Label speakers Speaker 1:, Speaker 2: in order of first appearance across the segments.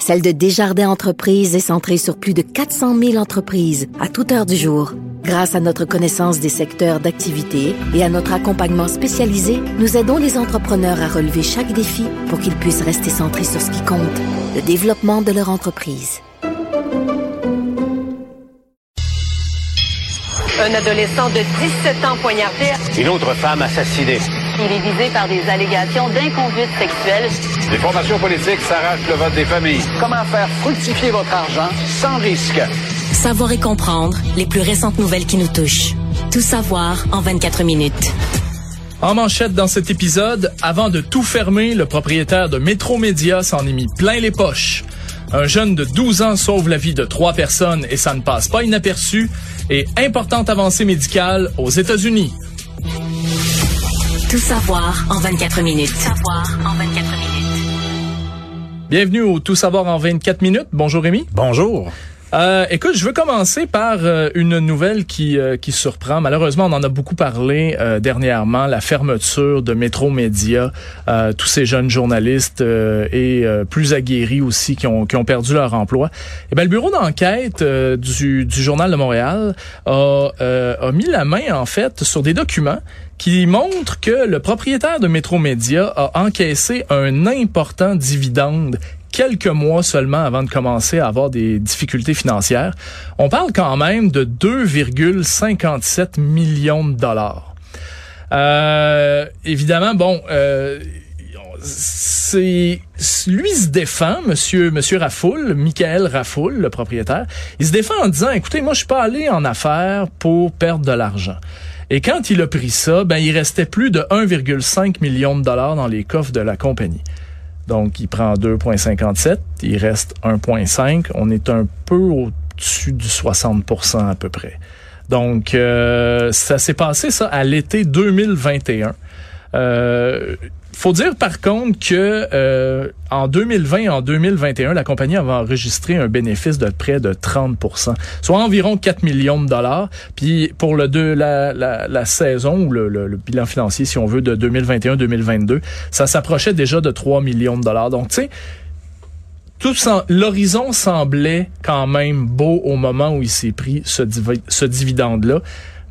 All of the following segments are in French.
Speaker 1: celle de Desjardins Entreprises est centrée sur plus de 400 000 entreprises à toute heure du jour. Grâce à notre connaissance des secteurs d'activité et à notre accompagnement spécialisé, nous aidons les entrepreneurs à relever chaque défi pour qu'ils puissent rester centrés sur ce qui compte, le développement de leur entreprise.
Speaker 2: Un adolescent de 17 ans poignardé.
Speaker 3: Une autre femme assassinée.
Speaker 2: Il est visé par des allégations d'inconduite sexuelle.
Speaker 3: Les formations politiques s'arrachent le vote des familles.
Speaker 4: Comment faire fructifier votre argent sans risque?
Speaker 5: Savoir et comprendre les plus récentes nouvelles qui nous touchent. Tout savoir en 24 minutes.
Speaker 6: En manchette dans cet épisode, avant de tout fermer, le propriétaire de Métro Média s'en est mis plein les poches. Un jeune de 12 ans sauve la vie de trois personnes et ça ne passe pas inaperçu. Et importante avancée médicale aux États-Unis.
Speaker 5: Tout savoir en 24 minutes. Tout savoir en 24 minutes.
Speaker 6: Bienvenue au Tout savoir en 24 minutes. Bonjour Rémi.
Speaker 7: Bonjour.
Speaker 6: Euh, écoute, je veux commencer par euh, une nouvelle qui euh, qui surprend. Malheureusement, on en a beaucoup parlé euh, dernièrement, la fermeture de Métro Média, tous ces jeunes journalistes et plus aguerris aussi qui ont qui ont perdu leur emploi. Et ben le bureau d'enquête du du journal de Montréal a a mis la main en fait sur des documents qui montrent que le propriétaire de Métro Média a encaissé un important dividende quelques mois seulement avant de commencer à avoir des difficultés financières. On parle quand même de 2,57 millions de dollars. Euh, évidemment, bon, euh, c'est lui se défend, Monsieur Monsieur Rafoul, Michael Rafoul, le propriétaire. Il se défend en disant, écoutez, moi je suis pas allé en affaires pour perdre de l'argent. Et quand il a pris ça, ben il restait plus de 1,5 million de dollars dans les coffres de la compagnie. Donc, il prend 2,57, il reste 1,5. On est un peu au-dessus du 60% à peu près. Donc, euh, ça s'est passé ça à l'été 2021. Euh, faut dire par contre que euh, en 2020 et en 2021, la compagnie avait enregistré un bénéfice de près de 30% soit environ 4 millions de dollars. Puis pour le deux, la, la, saison ou le, bilan financier, si on veut, de 2021-2022, ça s'approchait déjà de 3 millions de dollars. Donc, tu sais, tout l'horizon semblait quand même beau au moment où il s'est pris ce dividende-là.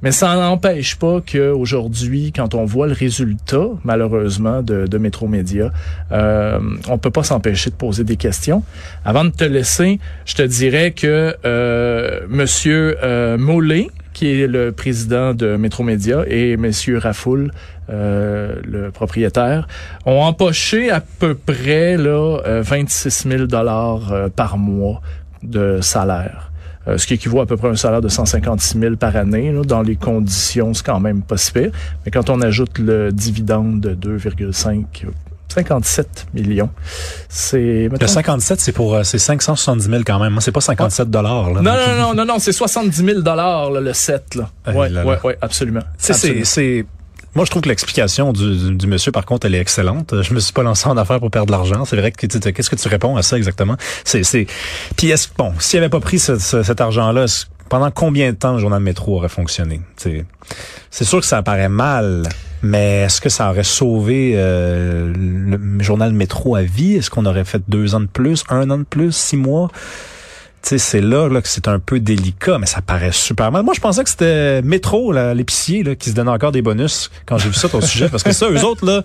Speaker 6: Mais ça n'empêche pas qu'aujourd'hui, quand on voit le résultat, malheureusement, de, de Métromédia, euh, on peut pas s'empêcher de poser des questions. Avant de te laisser, je te dirais que euh, Monsieur euh, Mollet, qui est le président de Métromédia, et Monsieur Rafoul, euh, le propriétaire, ont empoché à peu près là 26 000 dollars euh, par mois de salaire. Euh, ce qui équivaut à peu près à un salaire de 156 000 par année. dans les conditions, c'est quand même pas si pire. Mais quand on ajoute le dividende de 2,5 57 millions. C'est
Speaker 7: le 57, c'est pour euh, c'est 570 000 quand même. Moi, c'est pas 57 dollars.
Speaker 6: Non, non, non, non, non, c'est 70 000 dollars le 7 là. Ouais, ouais, ouais, absolument.
Speaker 7: C'est c'est moi, je trouve que l'explication du, du, monsieur, par contre, elle est excellente. Je me suis pas lancé en affaires pour perdre de l'argent. C'est vrai que qu'est-ce que tu réponds à ça exactement? C'est, c'est. Puis est-ce bon, s'il avait pas pris cet argent-là, pendant combien de temps le journal métro aurait fonctionné? C'est, sûr que ça paraît mal. Mais est-ce que ça aurait sauvé euh, le journal métro à vie? Est-ce qu'on aurait fait deux ans de plus, un an de plus, six mois? Sais, c'est là, là que c'est un peu délicat, mais ça paraît super mal. Moi, je pensais que c'était Métro, l'épicier, qui se donnait encore des bonus quand j'ai vu ça ton sujet, parce que ça, eux autres, là,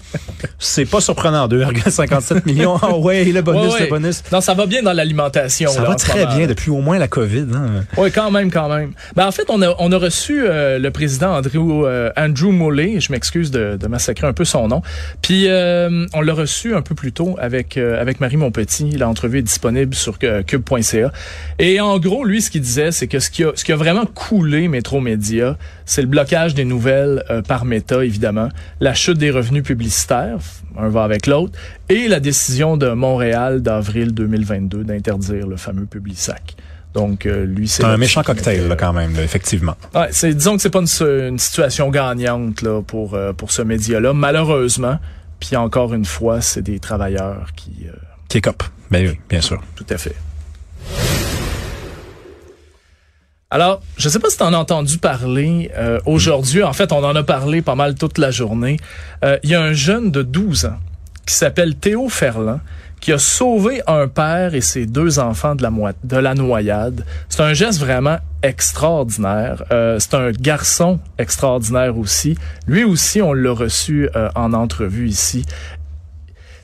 Speaker 7: c'est pas surprenant. 2,57 millions. Oh ouais, le bonus, le bonus.
Speaker 6: Non, ça va bien dans l'alimentation.
Speaker 7: Ça va très bien depuis au moins la COVID. Hein.
Speaker 6: Oui, quand même, quand même. Ben, en fait, on a, on a reçu euh, le président Andrew, euh, Andrew Mollet, je m'excuse de, de, massacrer un peu son nom. Puis euh, on l'a reçu un peu plus tôt avec, avec Marie Monpetit. L'entrevue est disponible sur cube.ca. Et en gros, lui, ce qu'il disait, c'est que ce qui, a, ce qui a vraiment coulé Métro Média, c'est le blocage des nouvelles euh, par Meta, évidemment, la chute des revenus publicitaires, un va avec l'autre, et la décision de Montréal d'avril 2022 d'interdire le fameux Publisac. Donc, euh, lui, c'est...
Speaker 7: Un méchant cocktail, là, quand même, là, effectivement.
Speaker 6: Ouais, c'est, disons que c'est pas une, une situation gagnante là, pour, euh, pour ce média-là, malheureusement. Puis encore une fois, c'est des travailleurs qui... euh,
Speaker 7: Qui est cop. Ben oui, bien sûr.
Speaker 6: tout à fait. Alors, je sais pas si tu en as entendu parler euh, aujourd'hui. En fait, on en a parlé pas mal toute la journée. Euh, Il y a un jeune de 12 ans qui s'appelle Théo Ferland qui a sauvé un père et ses deux enfants de la, de la noyade. C'est un geste vraiment extraordinaire. Euh, c'est un garçon extraordinaire aussi. Lui aussi, on l'a reçu euh, en entrevue ici. Tu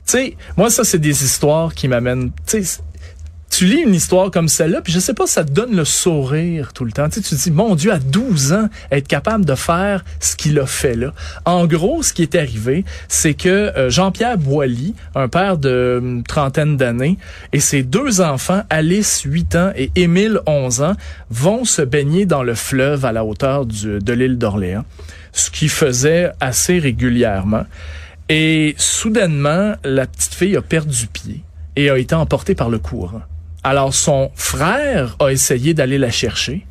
Speaker 6: sais, moi, ça, c'est des histoires qui m'amènent... Tu sais, tu lis une histoire comme celle-là, puis je sais pas, ça te donne le sourire tout le temps. Tu, sais, tu te dis, mon Dieu, à 12 ans, être capable de faire ce qu'il a fait là. En gros, ce qui est arrivé, c'est que euh, Jean-Pierre Boilly, un père de hum, trentaine d'années, et ses deux enfants, Alice, 8 ans, et Émile, 11 ans, vont se baigner dans le fleuve à la hauteur de l'île d'Orléans, ce qu'ils faisaient assez régulièrement. Et soudainement, la petite fille a perdu pied et a été emportée par le courant. Alors son frère a essayé d'aller la chercher.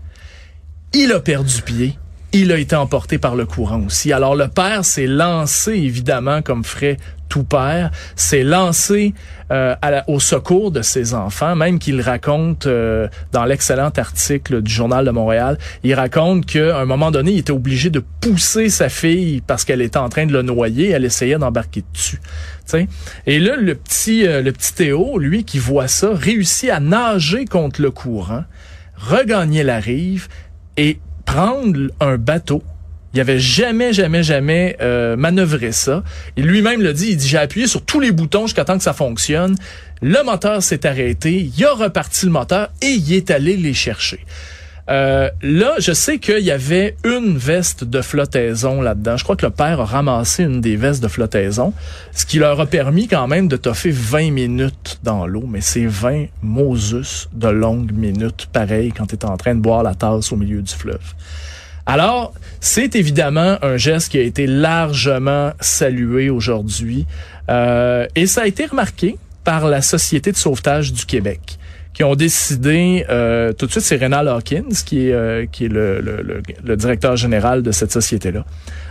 Speaker 6: Il a perdu pied. Il a été emporté par le courant aussi. Alors le père s'est lancé, évidemment, comme ferait tout père, s'est lancé euh, au secours de ses enfants, même qu'il raconte euh, dans l'excellent article du Journal de Montréal, il raconte qu'à un moment donné, il était obligé de pousser sa fille parce qu'elle était en train de le noyer, elle essayait d'embarquer dessus. tu sais. Et là, le petit, euh, le petit Théo, lui, qui voit ça, réussit à nager contre le courant, regagner la rive et prendre un bateau. Il avait jamais, jamais, jamais euh, manœuvré ça. Et lui-même le dit, il dit, j'ai appuyé sur tous les boutons jusqu'à temps que ça fonctionne. Le moteur s'est arrêté, il a reparti le moteur et il est allé les chercher. Euh, là, je sais qu'il y avait une veste de flottaison là-dedans. Je crois que le père a ramassé une des vestes de flottaison, ce qui leur a permis quand même de toffer 20 minutes dans l'eau. Mais c'est 20 Moses de longues minutes, pareil, quand tu es en train de boire la tasse au milieu du fleuve. Alors, c'est évidemment un geste qui a été largement salué aujourd'hui euh, et ça a été remarqué par la Société de sauvetage du Québec qui ont décidé, euh, tout de suite, c'est Rénal Hawkins qui est, euh, qui est le, le, le, le directeur général de cette société-là.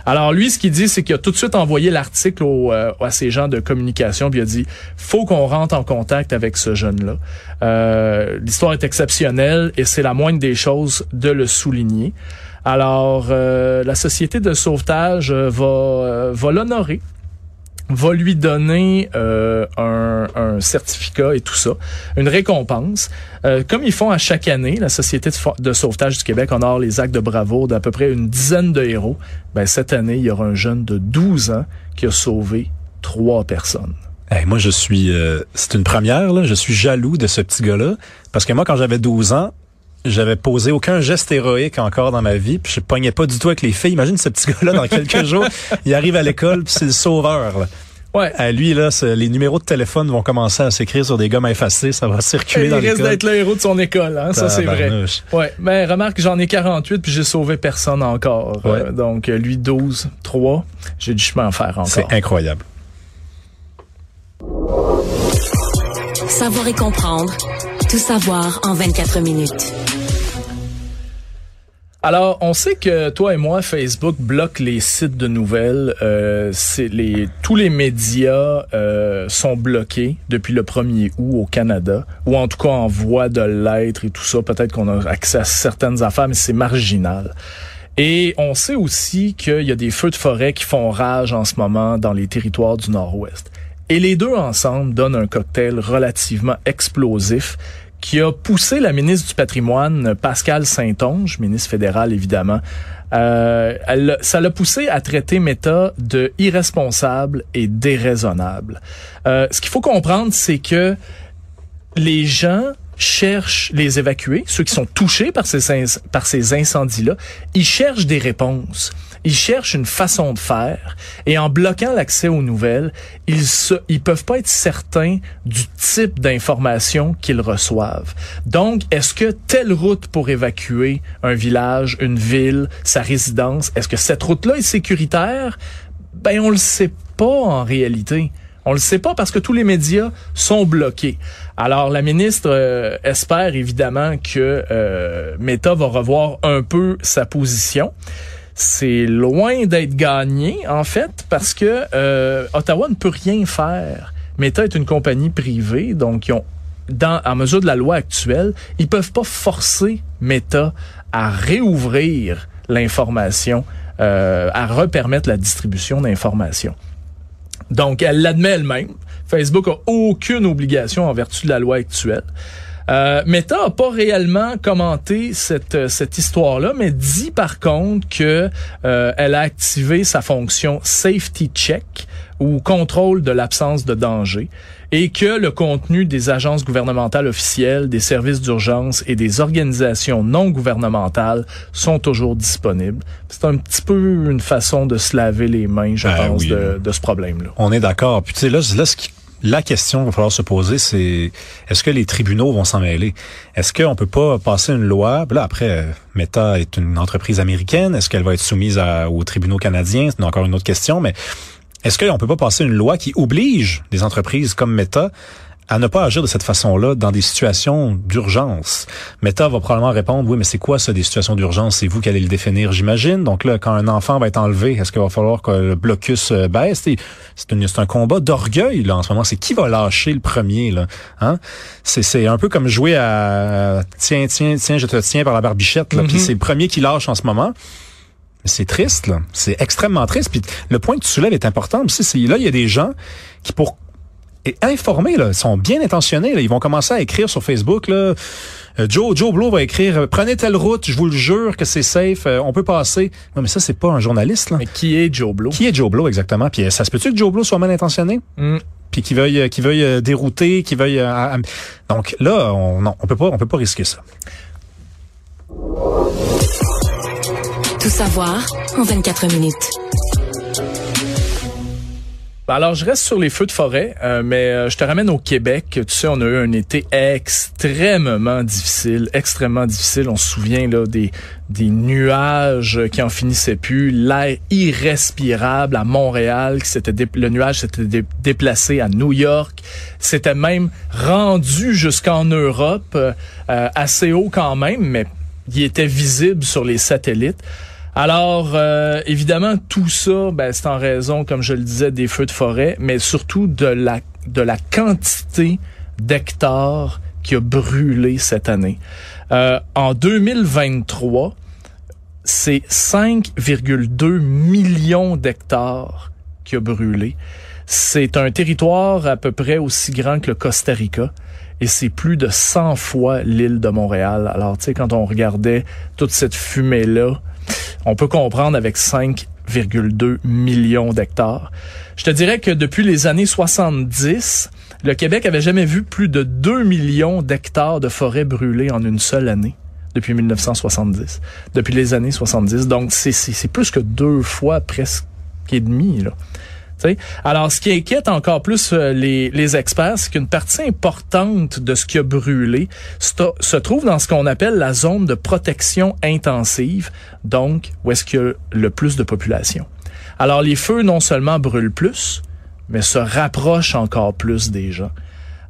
Speaker 6: Alors lui, ce qu'il dit, c'est qu'il a tout de suite envoyé l'article au, euh, à ces gens de communication, puis il a dit, faut qu'on rentre en contact avec ce jeune-là. Euh, L'histoire est exceptionnelle et c'est la moindre des choses de le souligner. Alors, euh, la société de sauvetage va, euh, va l'honorer va lui donner euh, un, certificat et tout ça, une récompense. Euh, comme ils font à chaque année, la Société de, sauvetage du Québec honore les actes de bravoure d'à peu près une dizaine de héros. Ben, cette année, il y aura un jeune de 12 ans qui a sauvé trois personnes.
Speaker 7: Moi, je suis... euh, c'est une première, là. Je suis jaloux de ce petit gars-là. Parce que moi, quand j'avais 12 ans, j'avais posé aucun geste héroïque encore dans ma vie, puis je pognais pas du tout avec les filles. Imagine ce petit gars-là dans quelques jours, il arrive à l'école, puis c'est le sauveur. Là.
Speaker 6: Ouais.
Speaker 7: À lui là, les numéros de téléphone vont commencer à s'écrire sur des gommes effacées, ça va circuler
Speaker 6: Il
Speaker 7: dans
Speaker 6: risque
Speaker 7: l'école.
Speaker 6: d'être le héros de son école, hein, ça c'est vrai. Ouais, mais remarque, j'en ai 48 puis j'ai sauvé personne encore.
Speaker 7: Ouais.
Speaker 6: Euh, donc euh, lui 12, 3, j'ai du chemin à faire encore.
Speaker 7: C'est incroyable.
Speaker 5: Savoir et comprendre. Tout savoir en 24 minutes.
Speaker 6: Alors, on sait que toi et moi, Facebook bloque les sites de nouvelles. Euh, les tous les médias euh, sont bloqués depuis le 1er août au Canada, ou en tout cas en voie de l'être et tout ça. Peut-être qu'on a accès à certaines affaires, mais c'est marginal. Et on sait aussi qu'il y a des feux de forêt qui font rage en ce moment dans les territoires du Nord-Ouest. Et les deux ensemble donnent un cocktail relativement explosif qui a poussé la ministre du patrimoine, Pascal Saint-Onge, ministre fédéral évidemment, euh, ça l'a poussé à traiter Meta de irresponsable et déraisonnable. Euh, ce qu'il faut comprendre, c'est que les gens cherchent les évacuer, ceux qui sont touchés par ces, inc- par ces incendies-là, ils cherchent des réponses. Ils cherchent une façon de faire et en bloquant l'accès aux nouvelles, ils se, ils peuvent pas être certains du type d'information qu'ils reçoivent. Donc, est-ce que telle route pour évacuer un village, une ville, sa résidence, est-ce que cette route-là est sécuritaire? Ben, on le sait pas en réalité. On le sait pas parce que tous les médias sont bloqués. Alors la ministre euh, espère évidemment que euh, Meta va revoir un peu sa position. C'est loin d'être gagné en fait parce que euh, Ottawa ne peut rien faire. Meta est une compagnie privée, donc ils dans, en mesure de la loi actuelle, ils peuvent pas forcer Meta à réouvrir l'information, euh, à repermettre la distribution d'informations. Donc, elle l'admet elle-même. Facebook a aucune obligation en vertu de la loi actuelle. Euh, Meta n'a pas réellement commenté cette, cette histoire-là, mais dit par contre que euh, elle a activé sa fonction Safety Check ou contrôle de l'absence de danger et que le contenu des agences gouvernementales officielles, des services d'urgence et des organisations non gouvernementales sont toujours disponibles. C'est un petit peu une façon de se laver les mains, je
Speaker 7: Ben
Speaker 6: pense,
Speaker 7: oui.
Speaker 6: de, de ce problème-là.
Speaker 7: On est d'accord. Puis tu sais, là, là ce qui la question qu'il va falloir se poser, c'est est-ce que les tribunaux vont s'en mêler? Est-ce qu'on peut pas passer une loi? Là, après, Meta est une entreprise américaine. Est-ce qu'elle va être soumise à- aux tribunaux canadiens? C'est encore une autre question, mais est-ce qu'on peut pas passer une loi qui oblige des entreprises comme Meta à ne pas agir de cette façon-là dans des situations d'urgence? Meta va probablement répondre, oui, mais c'est quoi ça, des situations d'urgence? C'est vous qui allez le définir, j'imagine. Donc là, quand un enfant va être enlevé, est-ce qu'il va falloir que le blocus euh, baisse? C'est un combat d'orgueil, là, en ce moment. C'est qui va lâcher le premier, là? Hein? C'est, c'est un peu comme jouer à, tiens, tiens, tiens, je te tiens par la barbichette, là. Puis c'est le premier qui lâche en ce moment. C'est triste, là. C'est extrêmement triste. Puis le point que tu soulèves est important aussi. C'est là, il y a des gens qui, pour et informés, là, sont bien intentionnés. Là. Ils vont commencer à écrire sur Facebook. Là, euh, Joe, Joe Blow va écrire euh, Prenez telle route, je vous le jure que c'est safe, euh, on peut passer. Non, mais ça, c'est pas un journaliste. Là.
Speaker 6: Mais qui est Joe Blow?
Speaker 7: Qui est Joe Blow exactement? Puis ça se peut-tu que Joe Blow soit mal intentionné?
Speaker 6: Hmm.
Speaker 7: Puis qu'il veuille, qu'il veuille dérouter, qu'il veuille. euh, Donc là, on, non, on peut pas, on peut pas risquer ça.
Speaker 5: Savoir en 24 minutes.
Speaker 6: Ben Alors, je reste sur les feux de forêt, euh, mais euh, je te ramène au Québec. Tu sais, on a eu un été extrêmement difficile, extrêmement difficile. On se souvient là des des nuages qui en finissaient plus, l'air irrespirable à Montréal, qui s'était le nuage s'était dé- déplacé à New York, c'était même rendu jusqu'en Europe, euh, euh, assez haut quand même, mais il était visible sur les satellites. Alors, euh, évidemment, tout ça, ben, c'est en raison, comme je le disais, des feux de forêt, mais surtout de la, de la quantité d'hectares qui a brûlé cette année. Euh, en 2023, c'est 5,2 millions d'hectares qui a brûlé. C'est un territoire à peu près aussi grand que le Costa Rica et c'est plus de 100 fois l'île de Montréal. Alors, tu sais, quand on regardait toute cette fumée-là, on peut comprendre avec 5,2 millions d'hectares. Je te dirais que depuis les années 70, le Québec avait jamais vu plus de 2 millions d'hectares de forêts brûlées en une seule année depuis 1970, depuis les années 70. Donc, c'est- plus que deux fois presque et demi. Alors, ce qui inquiète encore plus euh, les, experts, c'est qu'une partie importante de ce qui a brûlé se trouve dans ce qu'on appelle la zone de protection intensive, donc où est-ce qu'il y a le plus de population. Alors, les feux non seulement brûlent plus, mais se rapprochent encore plus des gens.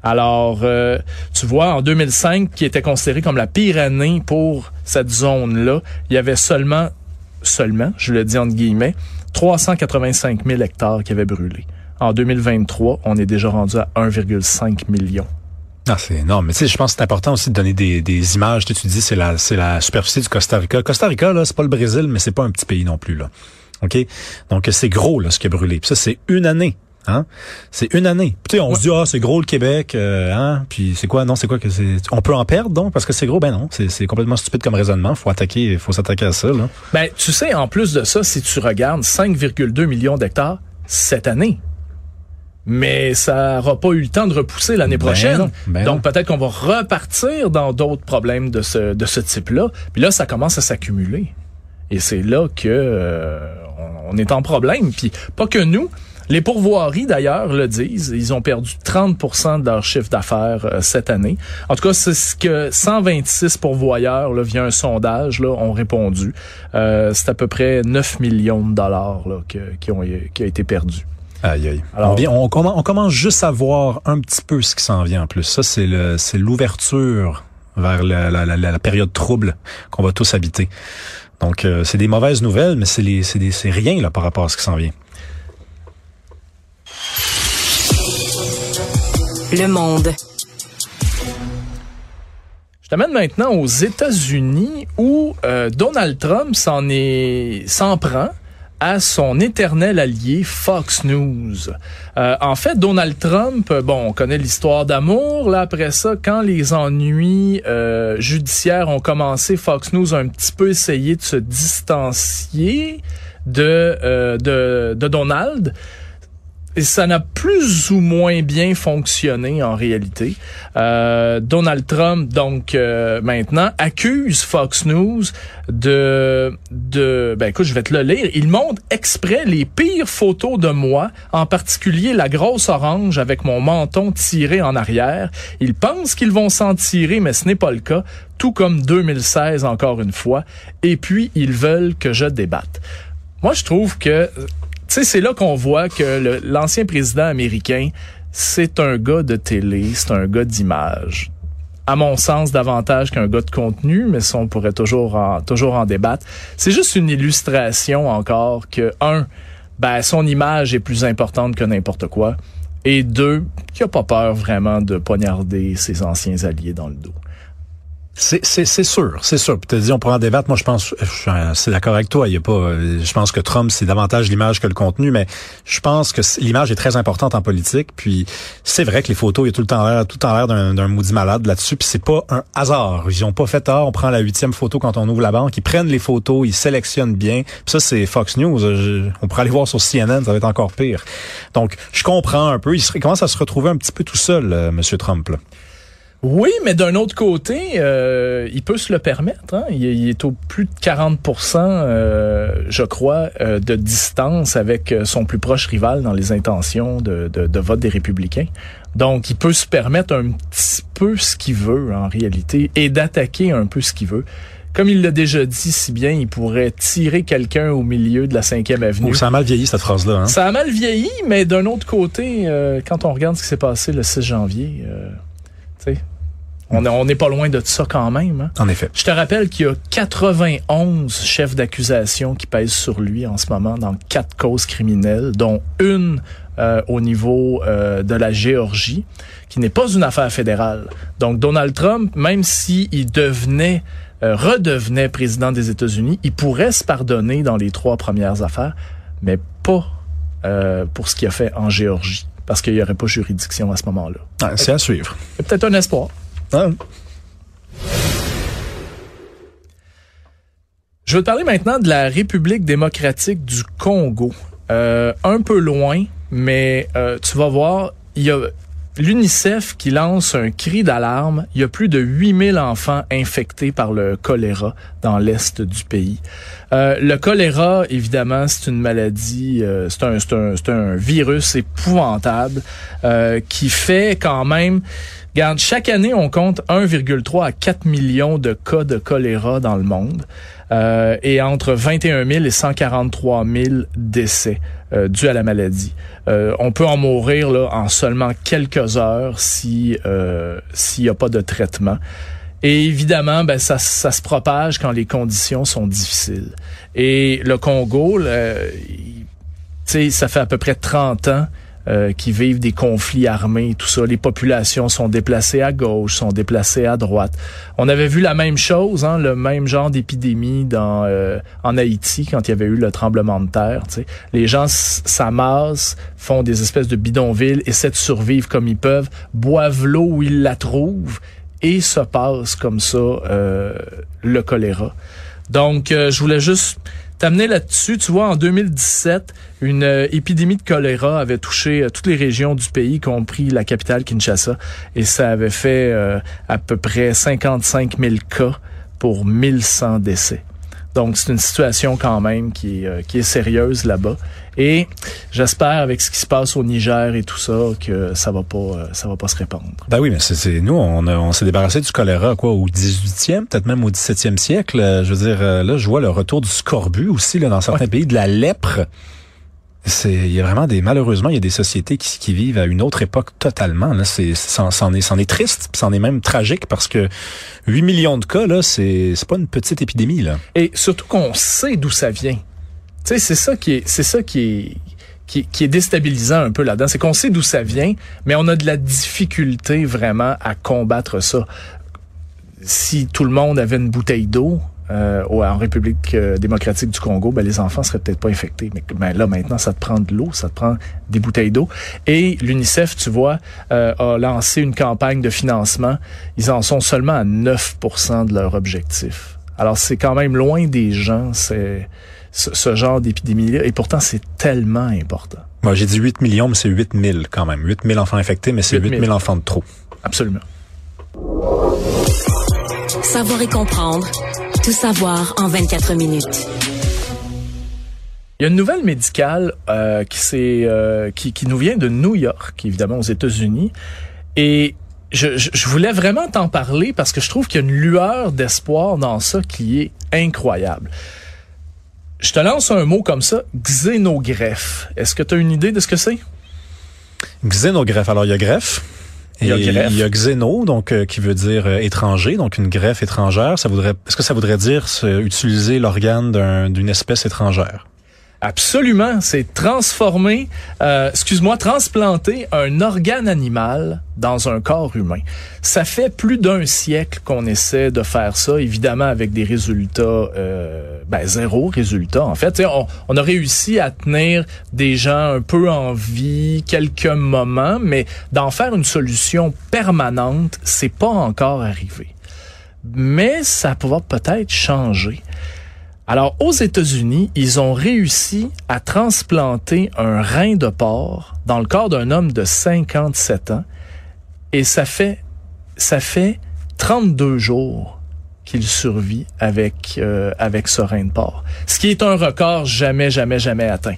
Speaker 6: Alors, euh, tu vois, en 2005, qui était considéré comme la pire année pour cette zone-là, il y avait seulement, seulement, je le dis entre guillemets, 385 000 hectares qui avaient brûlé. En 2023, on est déjà rendu à 1,5 million.
Speaker 7: Ah, c'est énorme. Mais tu je pense que c'est important aussi de donner des, images. Tu dis, c'est la, c'est la superficie du Costa Rica. Costa Rica, là, c'est pas le Brésil, mais c'est pas un petit pays non plus, là. OK? Donc, c'est gros, là, ce qui a brûlé. Ça, c'est une année. Hein? C'est une année. Tu sais, on se dit, ah, c'est gros le Québec, euh, hein? Puis c'est quoi? Non, c'est quoi que c'est? On peut en perdre, donc, parce que c'est gros? Ben non. C'est, c'est complètement stupide comme raisonnement. Faut attaquer, faut s'attaquer à ça, là.
Speaker 6: Ben, tu sais, en plus de ça, si tu regardes 5,2 millions d'hectares cette année. Mais ça n'aura pas eu le temps de repousser l'année
Speaker 7: Ben
Speaker 6: prochaine.
Speaker 7: non, ben
Speaker 6: Donc peut-être qu'on va repartir dans d'autres problèmes de ce, de ce type-là. Puis là, ça commence à s'accumuler. Et c'est là que euh, on, on est en problème. Puis pas que nous. Les pourvoiries, d'ailleurs, le disent. Ils ont perdu 30% de leur chiffre d'affaires euh, cette année. En tout cas, c'est ce que 126 pourvoyeurs, là, via un sondage, là, ont répondu. Euh, c'est à peu près 9 millions de dollars là, que- qui, ont, qui a été perdu.
Speaker 7: Aïe, aïe.
Speaker 6: Alors-
Speaker 7: on, vient, on, commence, on commence juste à voir un petit peu ce qui s'en vient en plus. Ça, c'est le, c'est l'ouverture vers la, la, la, la période trouble qu'on va tous habiter. Donc, euh, c'est des mauvaises nouvelles, mais c'est, les, c'est, des, c'est rien là par rapport à ce qui s'en vient.
Speaker 5: Le monde.
Speaker 6: Je t'amène maintenant aux États-Unis où euh, Donald Trump s'en est s'en prend à son éternel allié Fox News. Euh, en fait, Donald Trump, euh, bon, on connaît l'histoire d'amour. Là, après ça, quand les ennuis judiciaires ont commencé, Fox News a un petit peu essayé de se distancier de Donald. Et ça n'a plus ou moins bien fonctionné en réalité. Euh, Donald Trump, donc euh, maintenant, accuse Fox News de, de... Ben écoute, je vais te le lire. Il montre exprès les pires photos de moi, en particulier la grosse orange avec mon menton tiré en arrière. Ils pensent qu'ils vont s'en tirer, mais ce n'est pas le cas, tout comme 2016 encore une fois. Et puis, ils veulent que je débatte. Moi, je trouve que sais, c'est là qu'on voit que l'ancien président américain, c'est un gars de télé, c'est un gars d'image. À mon sens, davantage qu'un gars de contenu, mais ça, on pourrait toujours en, toujours en débattre. C'est juste une illustration encore que, un, ben, son image est plus importante que n'importe quoi. Et deux, qu'il a pas peur vraiment de poignarder ses anciens alliés dans le dos.
Speaker 7: C'est, sûr, c'est sûr. Puis tu dit, on pourra en débattre. Moi, je pense, je suis d'accord avec toi. Il y a pas, euh, je pense que Trump, c'est davantage l'image que le contenu, mais je pense que l'image est très importante en politique. Puis c'est vrai que les photos, il y a tout le temps l'air, tout temps l'air d'un, maudit malade là-dessus. Puis c'est pas un hasard. Ils ont pas fait tard. On prend la huitième photo quand on ouvre la banque. Ils prennent les photos, ils sélectionnent bien. Puis ça, c'est Fox News. On pourrait aller voir sur CNN, ça va être encore pire. Donc, je comprends un peu. Il, commence à se retrouver un petit peu tout seul, euh, Monsieur Trump.
Speaker 6: Oui, mais d'un autre côté, euh, il peut se le permettre. Hein? Il, est- il est au plus de 40% euh, je crois, euh, de distance avec euh, son plus proche rival dans les intentions de, de, de vote des républicains. Donc, il peut se permettre un petit peu ce qu'il veut en réalité et d'attaquer un peu ce qu'il veut. Comme il l'a déjà dit si bien, il pourrait tirer quelqu'un au milieu de la cinquième avenue.
Speaker 7: Oh, ça a mal vieilli cette phrase-là. Hein?
Speaker 6: Ça a mal vieilli, mais d'un autre côté, euh, quand on regarde ce qui s'est passé le 6 janvier, euh, on est- on n'est pas loin de ça quand même. hein.
Speaker 7: En effet.
Speaker 6: Je te rappelle qu'il y a 91 chefs d'accusation qui pèsent sur lui en ce moment dans quatre causes criminelles, dont une euh, au niveau euh, de la Géorgie, qui n'est pas une affaire fédérale. Donc Donald Trump, même s'il devenait, euh, redevenait président des États-Unis, il pourrait se pardonner dans les trois premières affaires, mais pas euh, pour ce qu'il a fait en Géorgie, parce qu'il n'y aurait pas juridiction à ce moment-là.
Speaker 7: Ouais, c'est à suivre.
Speaker 6: Peut-être un espoir.
Speaker 7: Hein?
Speaker 6: Je veux te parler maintenant de la République démocratique du Congo. Euh, un peu loin, mais euh, tu vas voir, il y a l'UNICEF qui lance un cri d'alarme. Il y a plus de 8000 enfants infectés par le choléra dans l'est du pays. Euh, le choléra, évidemment, c'est une maladie, euh, c'est un, un, un virus épouvantable euh, qui fait quand même... Regarde, chaque année, on compte 1,3 à 4 millions de cas de choléra dans le monde euh, et entre 21 000 et 143 000 décès euh, dus à la maladie. Euh, on peut en mourir là, en seulement quelques heures si euh, s'il n'y a pas de traitement. Et évidemment, ben, ça, ça se propage quand les conditions sont difficiles. Et le Congo, là, ça fait à peu près 30 ans euh, qui vivent des conflits armés, tout ça. Les populations sont déplacées à gauche, sont déplacées à droite. On avait vu la même chose, hein, le même genre d'épidémie dans euh, en Haïti quand il y avait eu le tremblement de terre. Les gens s'amassent, font des espèces de bidonvilles, essaient de survivre comme ils peuvent, boivent l'eau où ils la trouvent et se passe comme ça euh, le choléra. Donc, euh, je voulais juste t'amener là-dessus. Tu vois, en 2017, une euh, épidémie de choléra avait touché euh, toutes les régions du pays, y compris la capitale Kinshasa, et ça avait fait euh, à peu près 55 000 cas pour 1100 décès. Donc, c'est une situation quand même qui qui est sérieuse là-bas. Et j'espère, avec ce qui se passe au Niger et tout ça, que ça va pas, euh, ça va pas se répandre.
Speaker 7: Ben oui, mais c'est, nous, on, on s'est débarrassé du choléra quoi au 18e, peut-être même au 17e siècle. Euh, Je veux dire, euh, là, je vois le retour du scorbut aussi là, dans certains pays, de la lèpre. C'est, il y a vraiment des, malheureusement, il y a des sociétés qui, qui vivent à une autre époque totalement. Là, c'est, c'en, c'en est, c'en est triste, c'en est même tragique parce que 8 millions de cas, là, c'est, c'est pas une petite épidémie, là.
Speaker 6: Et surtout qu'on sait d'où ça vient. Sais, c'est ça qui est, c'est ça qui est, qui, qui est déstabilisant un peu là-dedans. C'est qu'on sait d'où ça vient, mais on a de la difficulté vraiment à combattre ça. Si tout le monde avait une bouteille d'eau, euh, en République euh, démocratique du Congo, ben, les enfants seraient peut-être pas infectés. Mais ben, là, maintenant, ça te prend de l'eau, ça te prend des bouteilles d'eau. Et l'UNICEF, tu vois, euh, a lancé une campagne de financement. Ils en sont seulement à 9% de leur objectif. Alors, c'est quand même loin des gens, c'est ce, ce genre d'épidémie-là. Et pourtant, c'est tellement important.
Speaker 7: Moi, j'ai dit 8 millions, mais c'est 8 000 quand même. 8 000 enfants infectés, mais c'est 8 000 enfants de trop.
Speaker 6: Absolument.
Speaker 5: Savoir et comprendre. Tout savoir en 24 minutes.
Speaker 6: Il y a une nouvelle médicale euh, qui, euh, qui, qui nous vient de New York, évidemment aux États-Unis. Et je, je, je voulais vraiment t'en parler parce que je trouve qu'il y a une lueur d'espoir dans ça qui est incroyable. Je te lance un mot comme ça, xénogreffe. Est-ce que tu as une idée de ce que c'est?
Speaker 7: Xénogreffe. Alors, il y a greffe.
Speaker 6: Il y a greffe.
Speaker 7: il y a xéno, donc euh, qui veut dire euh, étranger, donc une greffe étrangère. Ça voudrait, est-ce que ça voudrait dire se- utiliser l'organe d'un- d'une espèce étrangère?
Speaker 6: Absolument, c'est transformer, euh, excuse-moi, transplanter un organe animal dans un corps humain. Ça fait plus d'un siècle qu'on essaie de faire ça, évidemment avec des résultats, euh, ben zéro résultat en fait. On, a réussi à tenir des gens un peu en vie quelques moments, mais d'en faire une solution permanente, c'est pas encore arrivé. Mais ça pourra peut-être changer. Alors, aux États-Unis, ils ont réussi à transplanter un rein de porc dans le corps d'un homme de 57 ans et ça fait, ça fait 32 jours qu'il survit avec, euh, avec ce rein de porc. Ce qui est un record jamais, jamais, jamais atteint.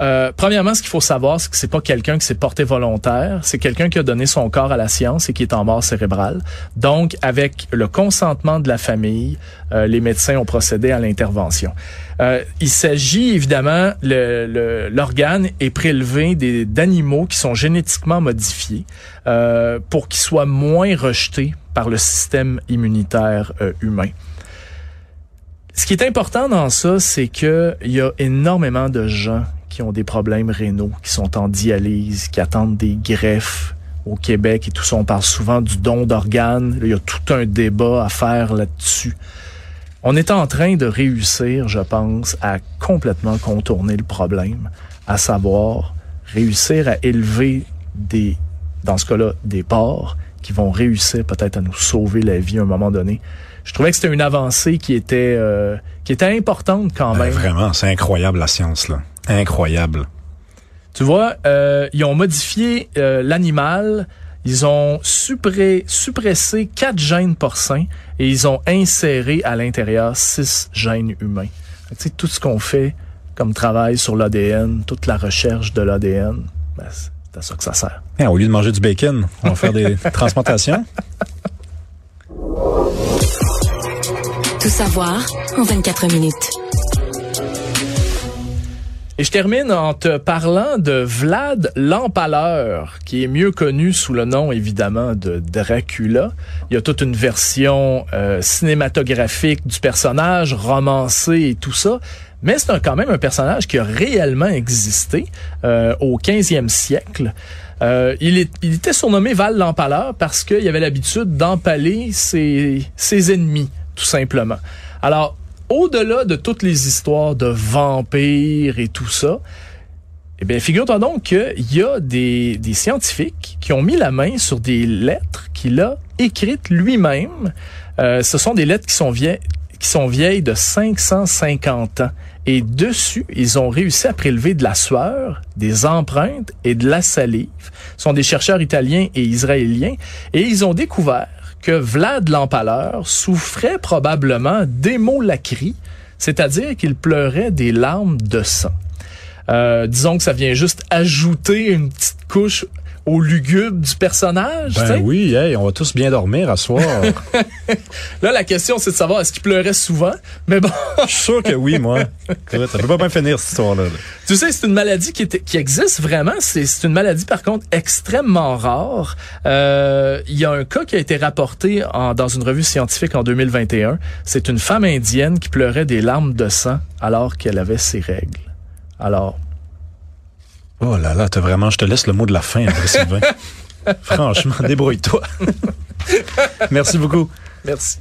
Speaker 6: Euh, premièrement, ce qu'il faut savoir, c'est que c'est pas quelqu'un qui s'est porté volontaire, c'est quelqu'un qui a donné son corps à la science et qui est en mort cérébrale. Donc, avec le consentement de la famille, euh, les médecins ont procédé à l'intervention. Euh, il s'agit évidemment, le- le- l'organe est prélevé d'animaux qui sont génétiquement modifiés euh, pour qu'ils soient moins rejetés par le système immunitaire euh, humain. Ce qui est important dans ça, c'est que il y a énormément de gens qui ont des problèmes rénaux, qui sont en dialyse, qui attendent des greffes au Québec et tout ça. On parle souvent du don d'organes. Il y a tout un débat à faire là-dessus. On est en train de réussir, je pense, à complètement contourner le problème, à savoir réussir à élever des, dans ce cas-là, des porcs qui vont réussir peut-être à nous sauver la vie à un moment donné. Je trouvais que c'était une avancée qui était euh, qui était importante quand
Speaker 7: Ben,
Speaker 6: même.
Speaker 7: Vraiment, c'est incroyable la science là. Incroyable.
Speaker 6: Tu vois, euh, ils ont modifié euh, l'animal, ils ont suppré- suppressé quatre gènes porcins et ils ont inséré à l'intérieur six gènes humains. Tu sais, tout ce qu'on fait comme travail sur l'ADN, toute la recherche de l'ADN, ben, c'est à ça que ça sert.
Speaker 7: Hein, au lieu de manger du bacon, on va faire des transplantations.
Speaker 5: Tout savoir en 24 minutes.
Speaker 6: Et je termine en te parlant de Vlad l'Empaleur, qui est mieux connu sous le nom évidemment de Dracula. Il y a toute une version euh, cinématographique du personnage, romancée et tout ça. Mais c'est quand même un personnage qui a réellement existé euh, au 15e siècle. Euh, il, est- il était surnommé Val l'Empaleur parce qu'il avait l'habitude d'empaler ses, ses ennemis, tout simplement. Alors, au-delà de toutes les histoires de vampires et tout ça, eh bien, figure-toi donc qu'il y a des, des scientifiques qui ont mis la main sur des lettres qu'il a écrites lui-même. Euh, ce sont des lettres qui sont vieilles, qui sont vieilles de 550 ans. Et dessus, ils ont réussi à prélever de la sueur, des empreintes et de la salive. Ce sont des chercheurs italiens et israéliens. Et ils ont découvert que Vlad l'Empaleur souffrait probablement d'hémolacrie, c'est-à-dire qu'il pleurait des larmes de sang. Euh, disons que ça vient juste ajouter une petite couche au lugubre du personnage.
Speaker 7: Ben oui, hey, on va tous bien dormir à soir.
Speaker 6: Là, la question, c'est de savoir est-ce qu'il pleurait souvent? Mais bon,
Speaker 7: Je suis sûr que oui, moi. Écoute, Ça peut pas bien finir cette histoire-là. là.
Speaker 6: tu sais, c'est une maladie qui, est- qui existe vraiment. C'est une maladie, par contre, extrêmement rare. Euh, Il y a un cas qui a été rapporté en- dans une revue scientifique en 2021. C'est une femme indienne qui pleurait des larmes de sang alors qu'elle avait ses règles. Alors,
Speaker 7: Oh là là, t'as vraiment, je te laisse le mot de la fin, après Sylvain. Franchement, débrouille-toi. Merci beaucoup.
Speaker 6: merci.